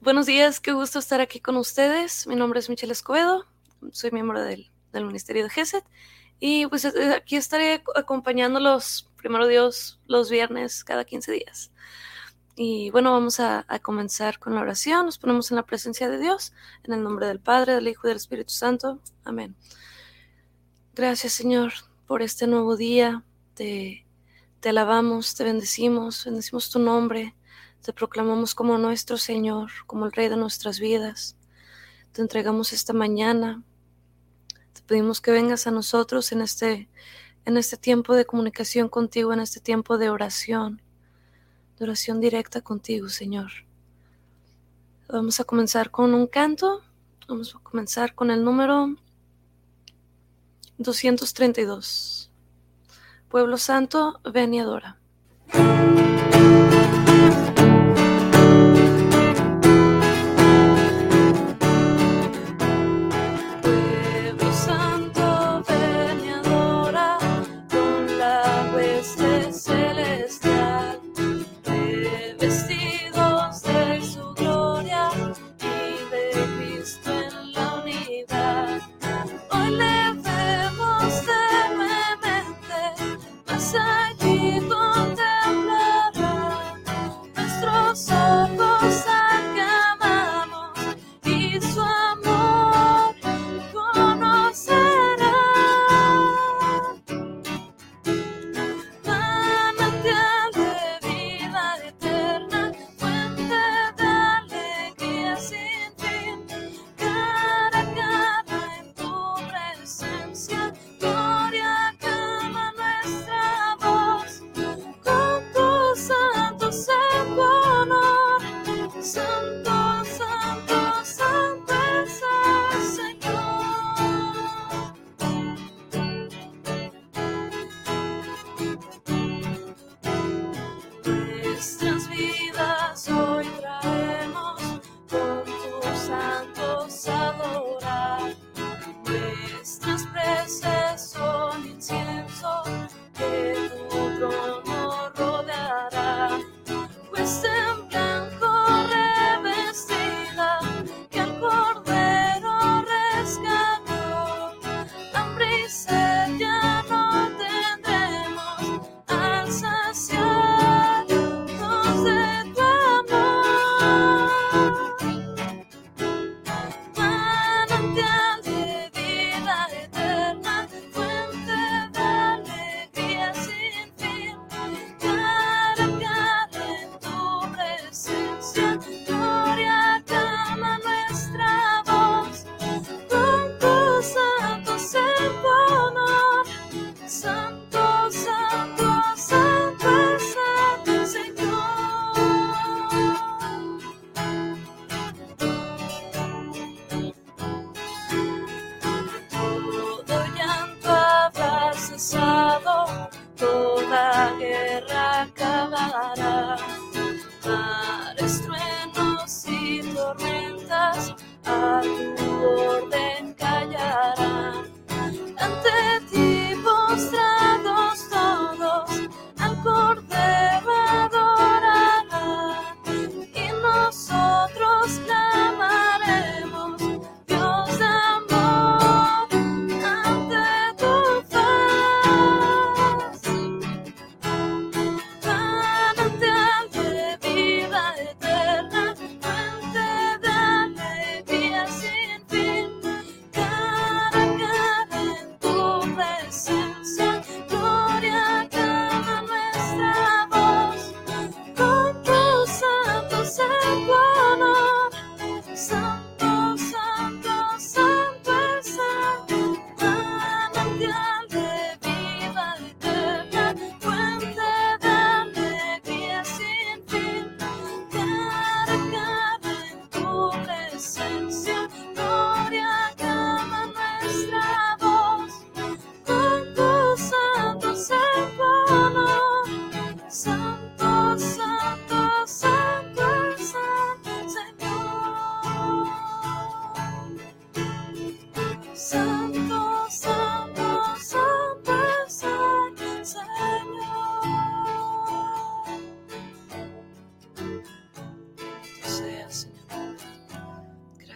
Buenos días, qué gusto estar aquí con ustedes. Mi nombre es Michelle Escobedo, soy miembro del, Ministerio de GESET y pues eh, aquí estaré acompañándolos, primero Dios, los viernes cada 15 días. Y bueno, vamos a, a, comenzar con la oración. Nos ponemos en la presencia de Dios, en el nombre del Padre, del Hijo y del Espíritu Santo. Amén. Gracias Señor por este nuevo día. Te, te alabamos, te bendecimos, bendecimos tu nombre. Te proclamamos como nuestro Señor, como el Rey de nuestras vidas. Te entregamos esta mañana. Te pedimos que vengas a nosotros en este, en este tiempo de comunicación contigo, en este tiempo de oración, de oración directa contigo, Señor. Vamos a comenzar con un canto. Vamos a comenzar con el número 232. Pueblo Santo, ven y adora.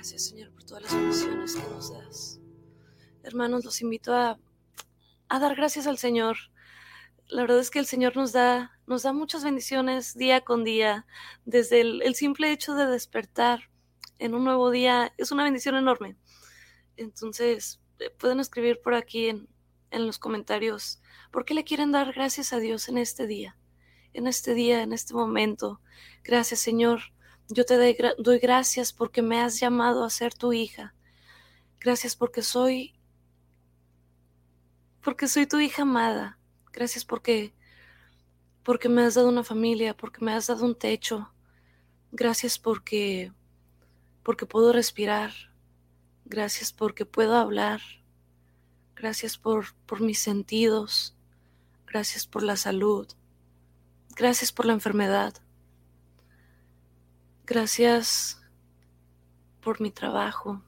Gracias, Señor, por todas las bendiciones que nos das. Hermanos, los invito a, a dar gracias al Señor. La verdad es que el Señor nos da, nos da muchas bendiciones día con día. Desde el, simple hecho de despertar en un nuevo día es una bendición enorme. Entonces, eh, pueden escribir por aquí en, en los comentarios por qué le quieren dar gracias a Dios en este día, en este día, en este momento. Gracias, Señor. Yo te doy gracias porque me has llamado a ser tu hija. Gracias porque soy porque soy tu hija amada. Gracias porque porque me has dado una familia, porque me has dado un techo. Gracias porque porque puedo respirar. Gracias porque puedo hablar. Gracias por, por mis sentidos. Gracias por la salud. Gracias por la enfermedad. Gracias por mi trabajo.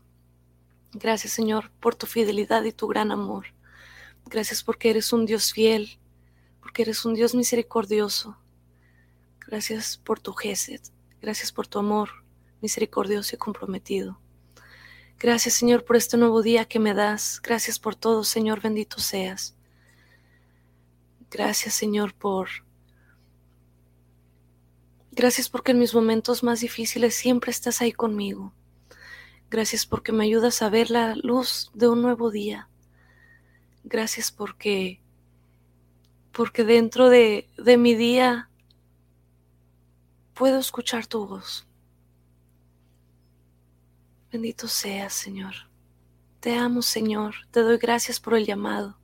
Gracias Señor por tu fidelidad y tu gran amor. Gracias porque eres un Dios fiel, porque eres un Dios misericordioso. Gracias por tu gesed. Gracias por tu amor misericordioso y comprometido. Gracias Señor por este nuevo día que me das. Gracias por todo, Señor, bendito seas. Gracias Señor por... Gracias porque en mis momentos más difíciles siempre estás ahí conmigo. Gracias porque me ayudas a ver la luz de un nuevo día. Gracias porque porque dentro de, de mi día puedo escuchar tu voz. Bendito seas, Señor. Te amo, Señor. Te doy gracias por el llamado.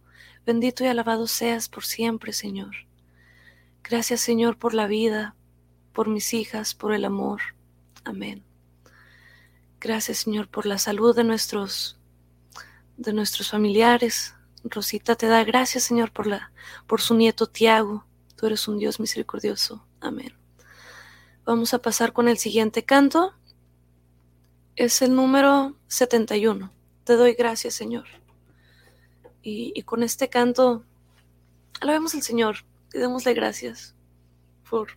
Bendito y alabado seas por siempre, Señor. Gracias, Señor, por la vida, por mis hijas, por el amor. Amén. Gracias, Señor, por la salud de nuestros de nuestros familiares. Rosita te da gracias, Señor, por la por su nieto Tiago. Tú eres un Dios misericordioso. Amén. Vamos a pasar con el siguiente canto es el número 71. Te doy gracias, Señor. Y, y con este canto, alabemos al Señor y démosle gracias por,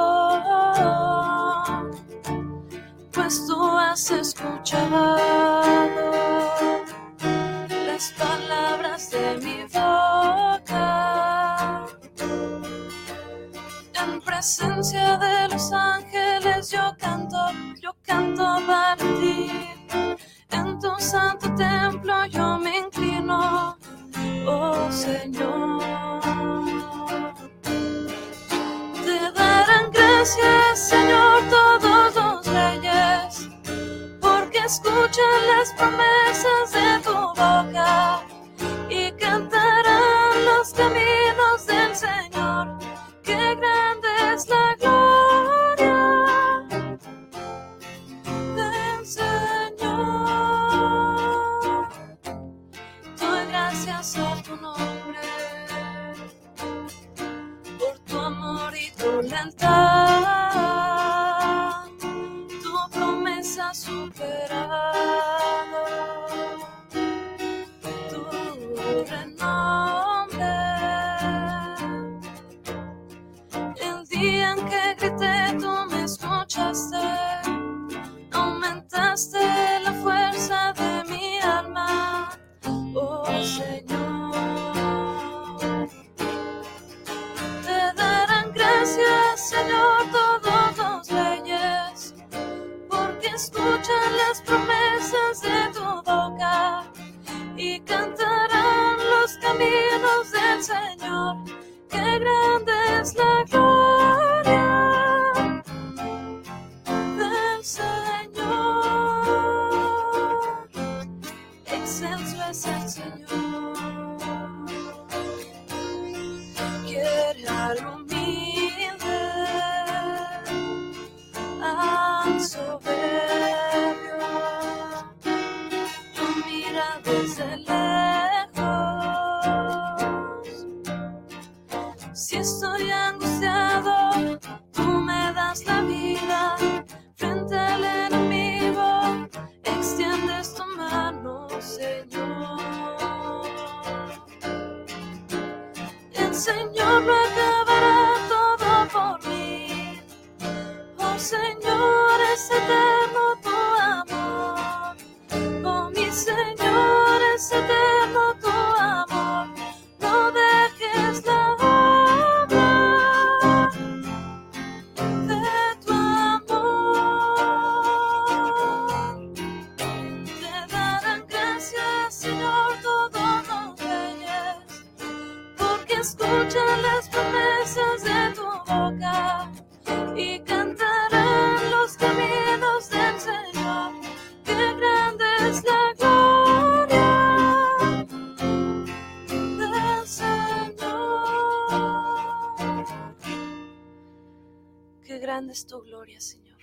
tu gloria, Señor.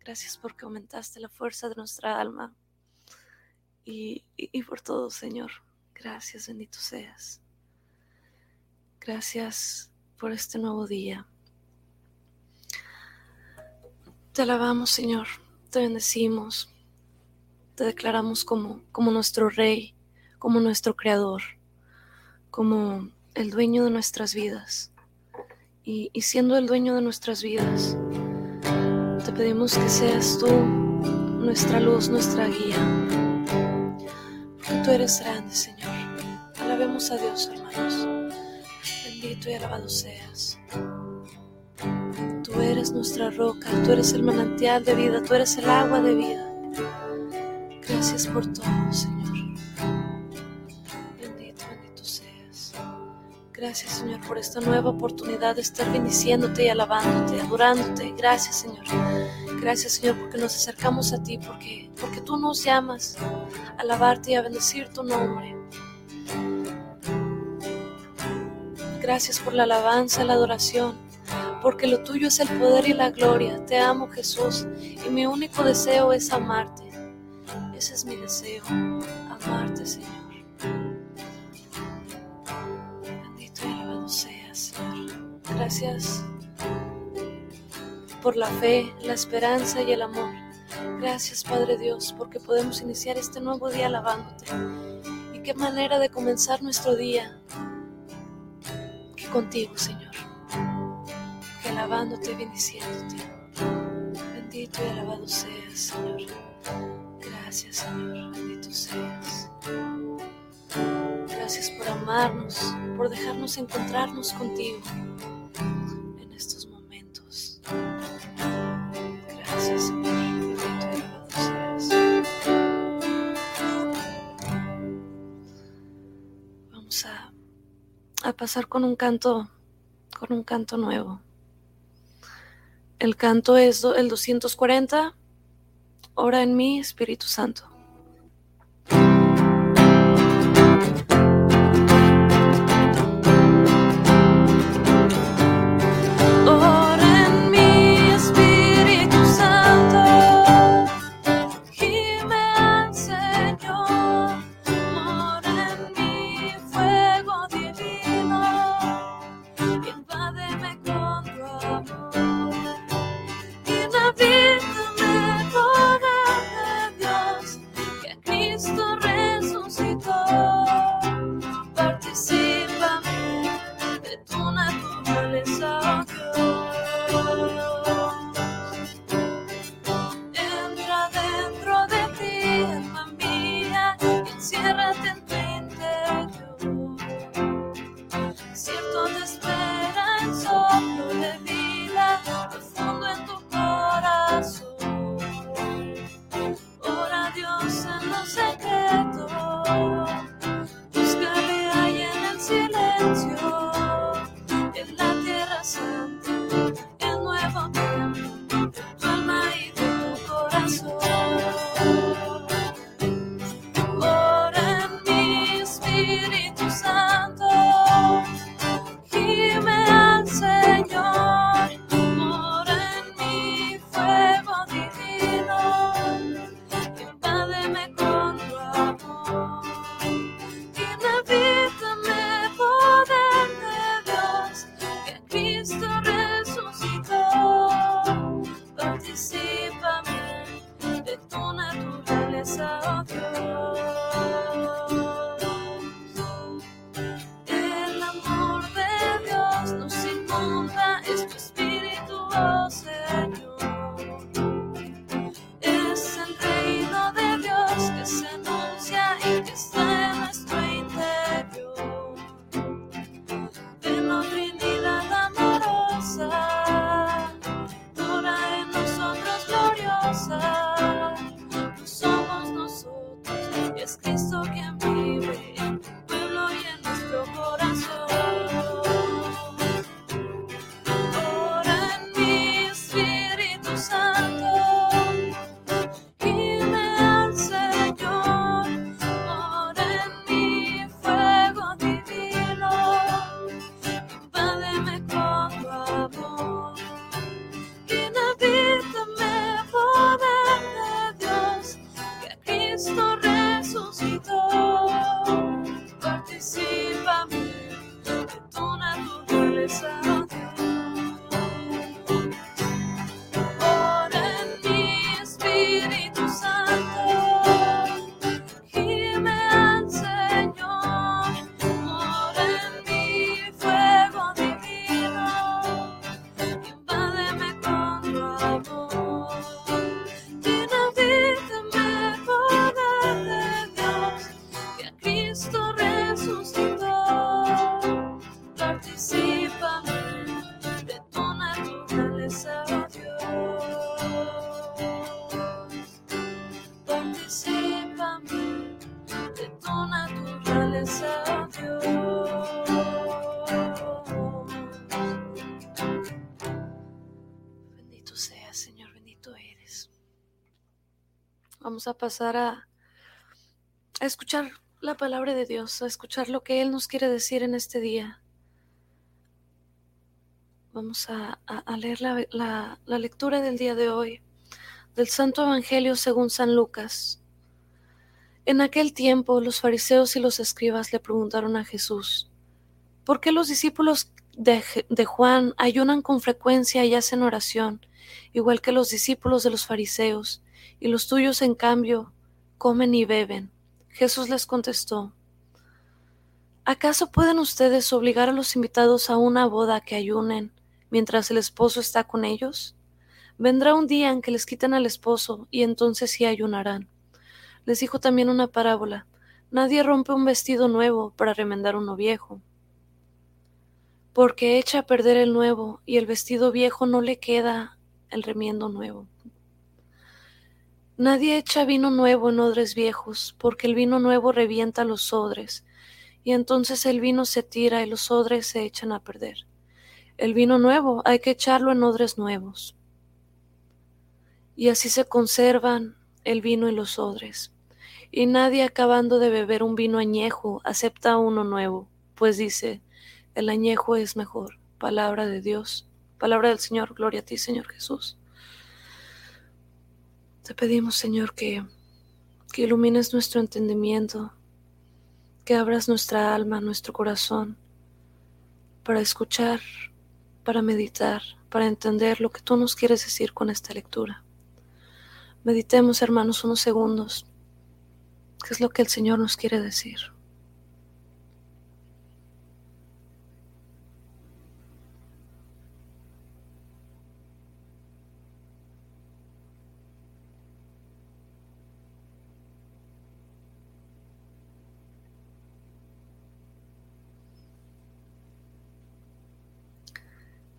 Gracias porque aumentaste la fuerza de nuestra alma y, por todo, Señor. Gracias, bendito seas. Gracias por este nuevo día. Te alabamos, Señor, te bendecimos, te declaramos como nuestro Rey, como nuestro Creador, como el dueño de nuestras vidas. Y, siendo el dueño de nuestras vidas, te pedimos que seas tú nuestra luz, nuestra guía. Porque tú eres grande, Señor. Alabemos a Dios, hermanos. Bendito y alabado seas. Tú eres nuestra roca, tú eres el manantial de vida, tú eres el agua de vida. Gracias por todo, Señor. Gracias, Señor, por esta nueva oportunidad de estar bendiciéndote y alabándote, adorándote. Gracias, Señor. Gracias, Señor, porque nos acercamos a ti, porque, porque tú nos llamas a alabarte y a bendecir tu nombre. Gracias por la alabanza, la adoración porque lo tuyo es el poder y la gloria. Te amo Jesús y mi único deseo es amarte. Ese es mi deseo, amarte Señor. Gracias por la fe, la esperanza y el amor. Gracias Padre Dios porque podemos iniciar este nuevo día alabándote. Y qué manera de comenzar nuestro día que contigo Señor alabándote y bendiciéndote. Bendito y alabado seas, Señor. Gracias, Señor. Bendito seas. Gracias por amarnos, por dejarnos encontrarnos contigo pasar con un canto, con un canto nuevo. El canto es el 240, Ora en mí, Espíritu Santo. A pasar a, escuchar la palabra de Dios, a escuchar lo que Él nos quiere decir en este día. Vamos a, leer la, la- la lectura del día de hoy del Santo Evangelio según San Lucas. En aquel tiempo los fariseos y los escribas le preguntaron a Jesús, ¿por qué los discípulos de, de Juan ayunan con frecuencia y hacen oración, igual que los discípulos de los fariseos, y los tuyos en cambio comen y beben? Jesús les contestó, ¿acaso pueden ustedes obligar a los invitados a una boda que ayunen mientras el esposo está con ellos? Vendrá un día en que les quiten al esposo y entonces sí ayunarán. Les dijo también una parábola. Nadie rompe un vestido nuevo para remendar uno viejo, porque echa a perder el nuevo y el vestido viejo no le queda el remiendo nuevo. Nadie echa vino nuevo en odres viejos, porque el vino nuevo revienta los odres, y entonces el vino se tira y los odres se echan a perder. El vino nuevo hay que echarlo en odres nuevos. Y así se conservan el vino y los odres. Y nadie acabando de beber un vino añejo acepta uno nuevo, pues dice, el añejo es mejor. Palabra de Dios, palabra del Señor, gloria a ti, Señor Jesús. Te pedimos, Señor, que, que ilumines nuestro entendimiento, que abras nuestra alma, nuestro corazón, para escuchar, para meditar, para entender lo que tú nos quieres decir con esta lectura. Meditemos, hermanos, unos segundos. ¿Qué es lo que el Señor nos quiere decir?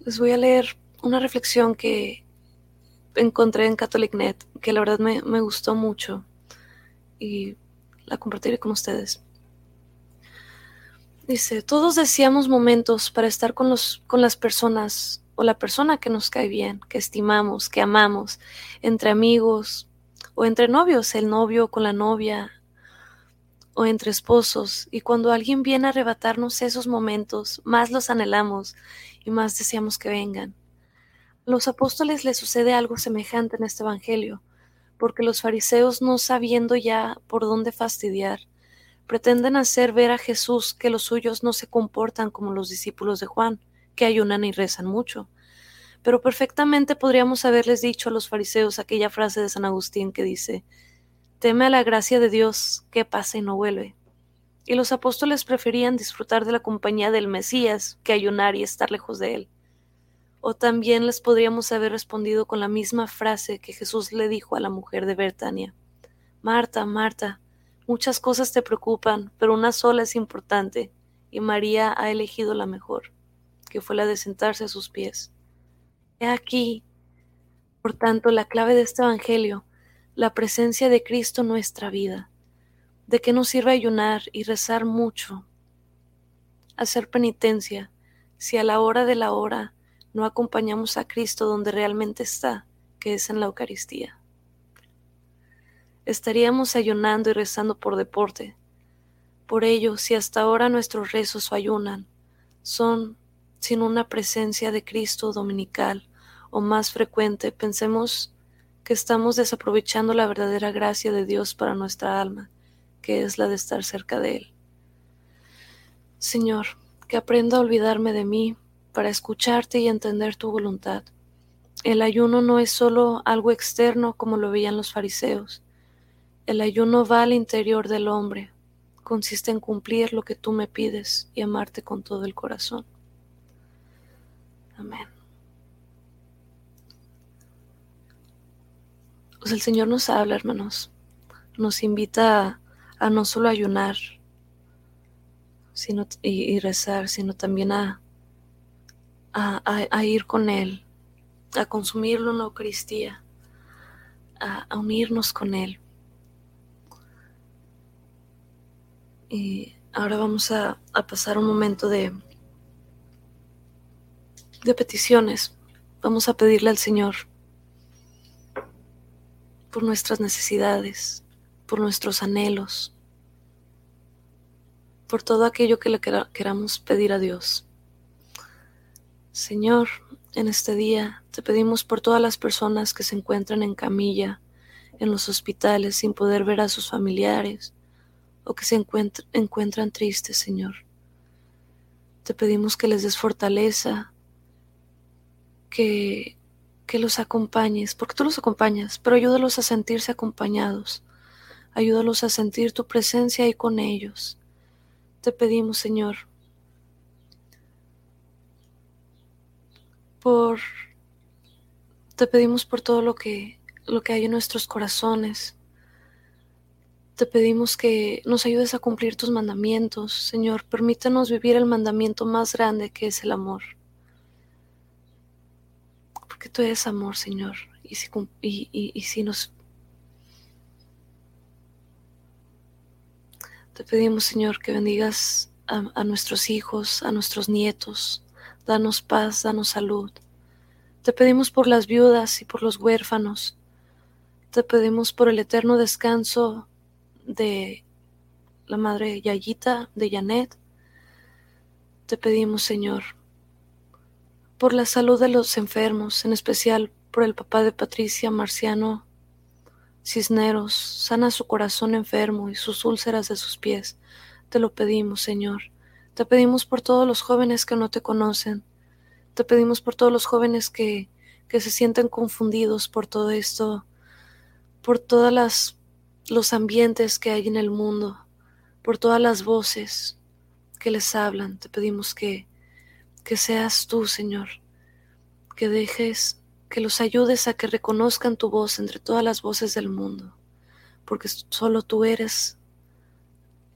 Les voy a leer una reflexión que encontré en CatholicNet, que la verdad me, me gustó mucho y la compartiré con ustedes. Dice, todos deseamos momentos para estar con, los, con las personas o la persona que nos cae bien, que estimamos, que amamos, entre amigos o entre novios, el novio con la novia o entre esposos. Y cuando alguien viene a arrebatarnos esos momentos, más los anhelamos y más deseamos que vengan. A los apóstoles les sucede algo semejante en este Evangelio, porque los fariseos, no sabiendo ya por dónde fastidiar, pretenden hacer ver a Jesús que los suyos no se comportan como los discípulos de Juan, que ayunan y rezan mucho. Pero perfectamente podríamos haberles dicho a los fariseos aquella frase de San Agustín que dice, teme a la gracia de Dios que pasa y no vuelve. Y los apóstoles preferían disfrutar de la compañía del Mesías que ayunar y estar lejos de él. O también les podríamos haber respondido con la misma frase que Jesús le dijo a la mujer de Betania. Marta, Marta, muchas cosas te preocupan, pero una sola es importante, y María ha elegido la mejor, que fue la de sentarse a sus pies. He aquí, Por tanto, la clave de este Evangelio, la presencia de Cristo en nuestra vida. ¿De qué nos sirve ayunar y rezar mucho? Hacer penitencia si a la hora de la hora no acompañamos a Cristo donde realmente está, que es en la Eucaristía. Estaríamos ayunando y rezando por deporte. Por ello, si hasta ahora nuestros rezos o ayunan son sin una presencia de Cristo dominical o más frecuente, pensemos que estamos desaprovechando la verdadera gracia de Dios para nuestra alma, que es la de estar cerca de Él. Señor, que aprenda a olvidarme de mí para escucharte y entender tu voluntad. El ayuno no es solo algo externo como lo veían los fariseos. El ayuno va al interior del hombre, consiste en cumplir lo que tú me pides y amarte con todo el corazón. Amén. Pues el Señor nos habla, hermanos. Nos invita a, no solo ayunar sino, y rezar, sino también a, a, ir con Él, a consumirlo en la Eucaristía, a, unirnos con Él. Y ahora vamos a, pasar un momento de, de peticiones. Vamos a pedirle al Señor por nuestras necesidades, por nuestros anhelos, por todo aquello que le queramos pedir a Dios. Señor, en este día te pedimos por todas las personas que se encuentran en camilla, en los hospitales sin poder ver a sus familiares o que se encuentran tristes, Señor. Te pedimos que les des fortaleza, que, que los acompañes, porque tú los acompañas, pero ayúdalos a sentirse acompañados. Ayúdalos a sentir tu presencia ahí con ellos. Te pedimos, Señor, por te pedimos por todo lo que lo que hay en nuestros corazones. Te pedimos que nos ayudes a cumplir tus mandamientos, Señor. Permítanos vivir el mandamiento más grande que es el amor. Porque tú eres amor, Señor. Y si, y, si nos... Te pedimos, Señor, que bendigas a nuestros hijos, a nuestros nietos, danos paz, danos salud. Te pedimos por las viudas y por los huérfanos. Te pedimos por el eterno descanso de la madre Yayita, de Janet. Te pedimos, Señor, por la salud de los enfermos, en especial por el papá de Patricia, Marciano Cisneros. Sana su corazón enfermo y sus úlceras de sus pies. Te lo pedimos, Señor. Te pedimos por todos los jóvenes que no te conocen. Te pedimos por todos los jóvenes que, que se sienten confundidos por todo esto, por todas las los ambientes que hay en el mundo, por todas las voces que les hablan. Te pedimos que, que seas tú, Señor, que dejes, que los ayudes a que reconozcan tu voz entre todas las voces del mundo, porque solo tú eres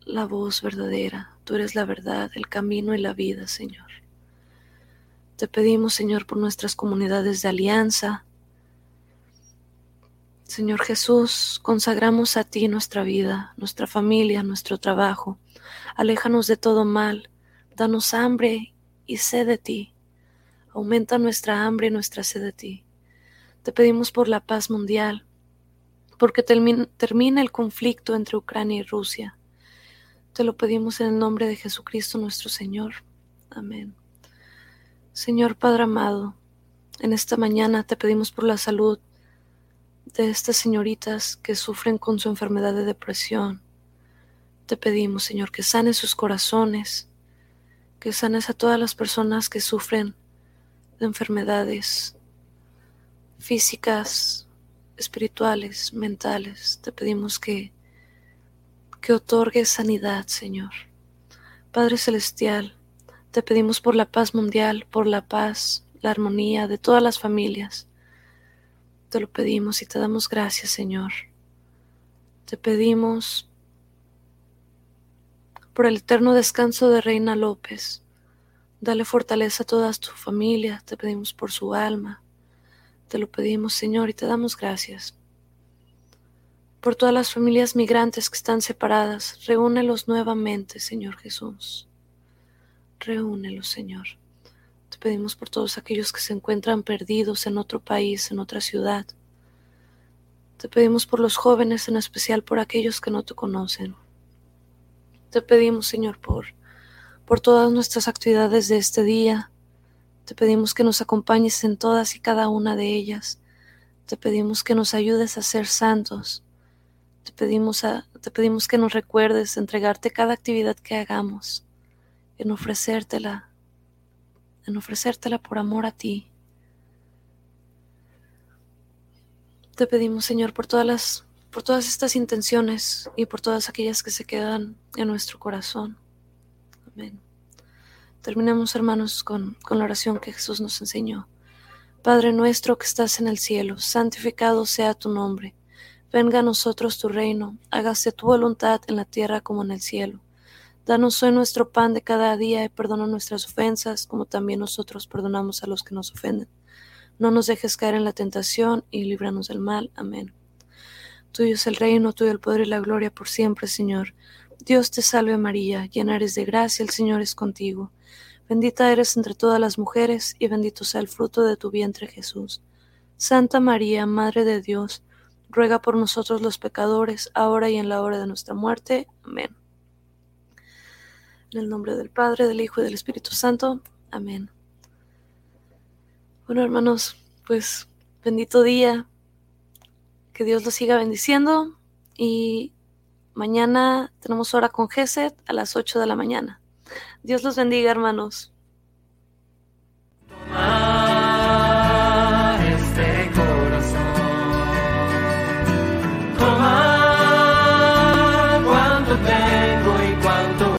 la voz verdadera, tú eres la verdad, el camino y la vida, Señor. Te pedimos, Señor, por nuestras comunidades de alianza. Señor Jesús, consagramos a ti nuestra vida, nuestra familia, nuestro trabajo. Aléjanos de todo mal. Danos hambre y sed de ti. Aumenta nuestra hambre y nuestra sed de ti. Te pedimos por la paz mundial, porque termine el conflicto entre Ucrania y Rusia. Te lo pedimos en el nombre de Jesucristo nuestro Señor. Amén. Señor Padre amado, en esta mañana te pedimos por la salud de estas señoritas que sufren con su enfermedad de depresión. Te pedimos, Señor, que sanes sus corazones, que sanes a todas las personas que sufren de enfermedades físicas, espirituales, mentales. Te pedimos que, que otorgues sanidad, Señor. Padre Celestial, te pedimos por la paz mundial, por la paz, la armonía de todas las familias. Te lo pedimos y te damos gracias, Señor. Te pedimos por el eterno descanso de Reina López. Dale fortaleza a toda tu familia. Te pedimos por su alma. Te lo pedimos, Señor, y te damos gracias. Por todas las familias migrantes que están separadas, reúnelos nuevamente, Señor Jesús. Reúnelos, Señor. Te pedimos por todos aquellos que se encuentran perdidos en otro país, en otra ciudad. Te pedimos por los jóvenes, en especial por aquellos que no te conocen. Te pedimos, Señor, por, por todas nuestras actividades de este día. Te pedimos que nos acompañes en todas y cada una de ellas. Te pedimos que nos ayudes a ser santos. Te pedimos, a, te pedimos que nos recuerdes entregarte cada actividad que hagamos, en ofrecértela, en ofrecértela por amor a ti. Te pedimos, Señor, por todas las por todas estas intenciones y por todas aquellas que se quedan en nuestro corazón. Amén. Terminemos, hermanos, con, con la oración que Jesús nos enseñó. Padre nuestro que estás en el cielo, santificado sea tu nombre. Venga a nosotros tu reino, hágase tu voluntad en la tierra como en el cielo. Danos hoy nuestro pan de cada día y perdona nuestras ofensas, como también nosotros perdonamos a los que nos ofenden no nos dejes caer en la tentación y líbranos del mal. Amén. Tuyo es el reino, tuyo el poder y la gloria por siempre, Señor. Dios te salve María, llena eres de gracia, el Señor es contigo. Bendita eres entre todas las mujeres, y bendito sea el fruto de tu vientre Jesús. Santa María, Madre de Dios, ruega por nosotros los pecadores, ahora y en la hora de nuestra muerte. Amén. En el nombre del Padre, del Hijo y del Espíritu Santo. Amén. Bueno, hermanos, pues bendito día. Que Dios los siga bendiciendo. Y mañana tenemos hora con Geset a las 8 de la mañana. Dios los bendiga, hermanos.